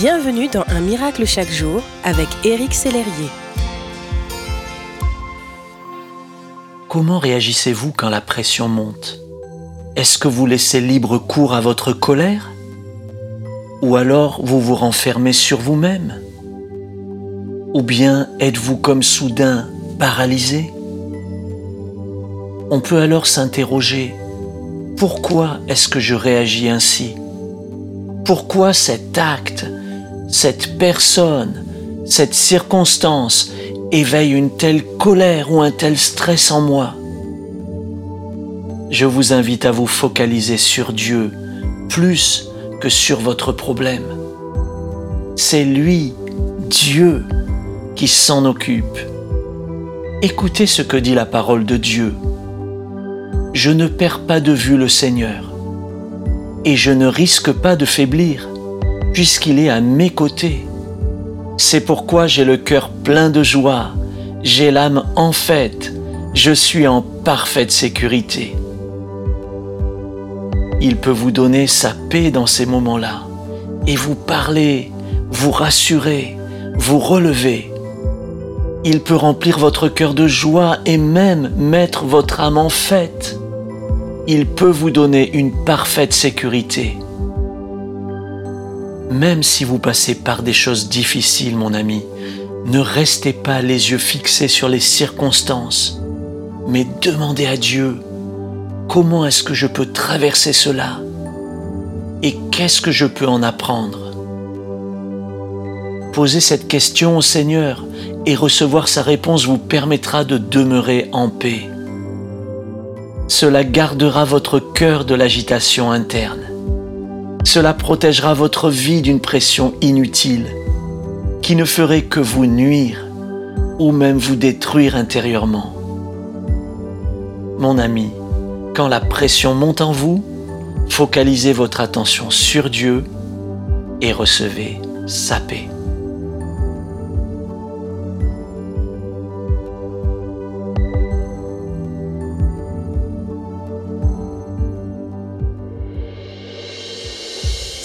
Bienvenue dans Un miracle chaque jour avec Éric Sellerier. Comment réagissez-vous quand la pression monte? Est-ce que vous laissez libre cours à votre colère? Ou alors vous vous renfermez sur vous-même? Ou bien êtes-vous comme soudain paralysé? On peut alors s'interroger, pourquoi est-ce que je réagis ainsi? Pourquoi cet acte cette personne, cette circonstance éveille une telle colère ou un tel stress en moi. Je vous invite à vous focaliser sur Dieu plus que sur votre problème. C'est lui, Dieu, qui s'en occupe. Écoutez ce que dit la parole de Dieu. Je ne perds pas de vue le Seigneur et je ne risque pas de faiblir puisqu'il est à mes côtés. C'est pourquoi j'ai le cœur plein de joie, j'ai l'âme en fête, je suis en parfaite sécurité. Il peut vous donner sa paix dans ces moments-là et vous parler, vous rassurer, vous relever. Il peut remplir votre cœur de joie et même mettre votre âme en fête. Il peut vous donner une parfaite sécurité. Même si vous passez par des choses difficiles, mon ami, ne restez pas les yeux fixés sur les circonstances, mais demandez à Dieu, comment est-ce que je peux traverser cela et qu'est-ce que je peux en apprendre? Posez cette question au Seigneur et recevoir sa réponse vous permettra de demeurer en paix. Cela gardera votre cœur de l'agitation interne. Cela protégera votre vie d'une pression inutile qui ne ferait que vous nuire ou même vous détruire intérieurement. Mon ami, quand la pression monte en vous, focalisez votre attention sur Dieu et recevez sa paix.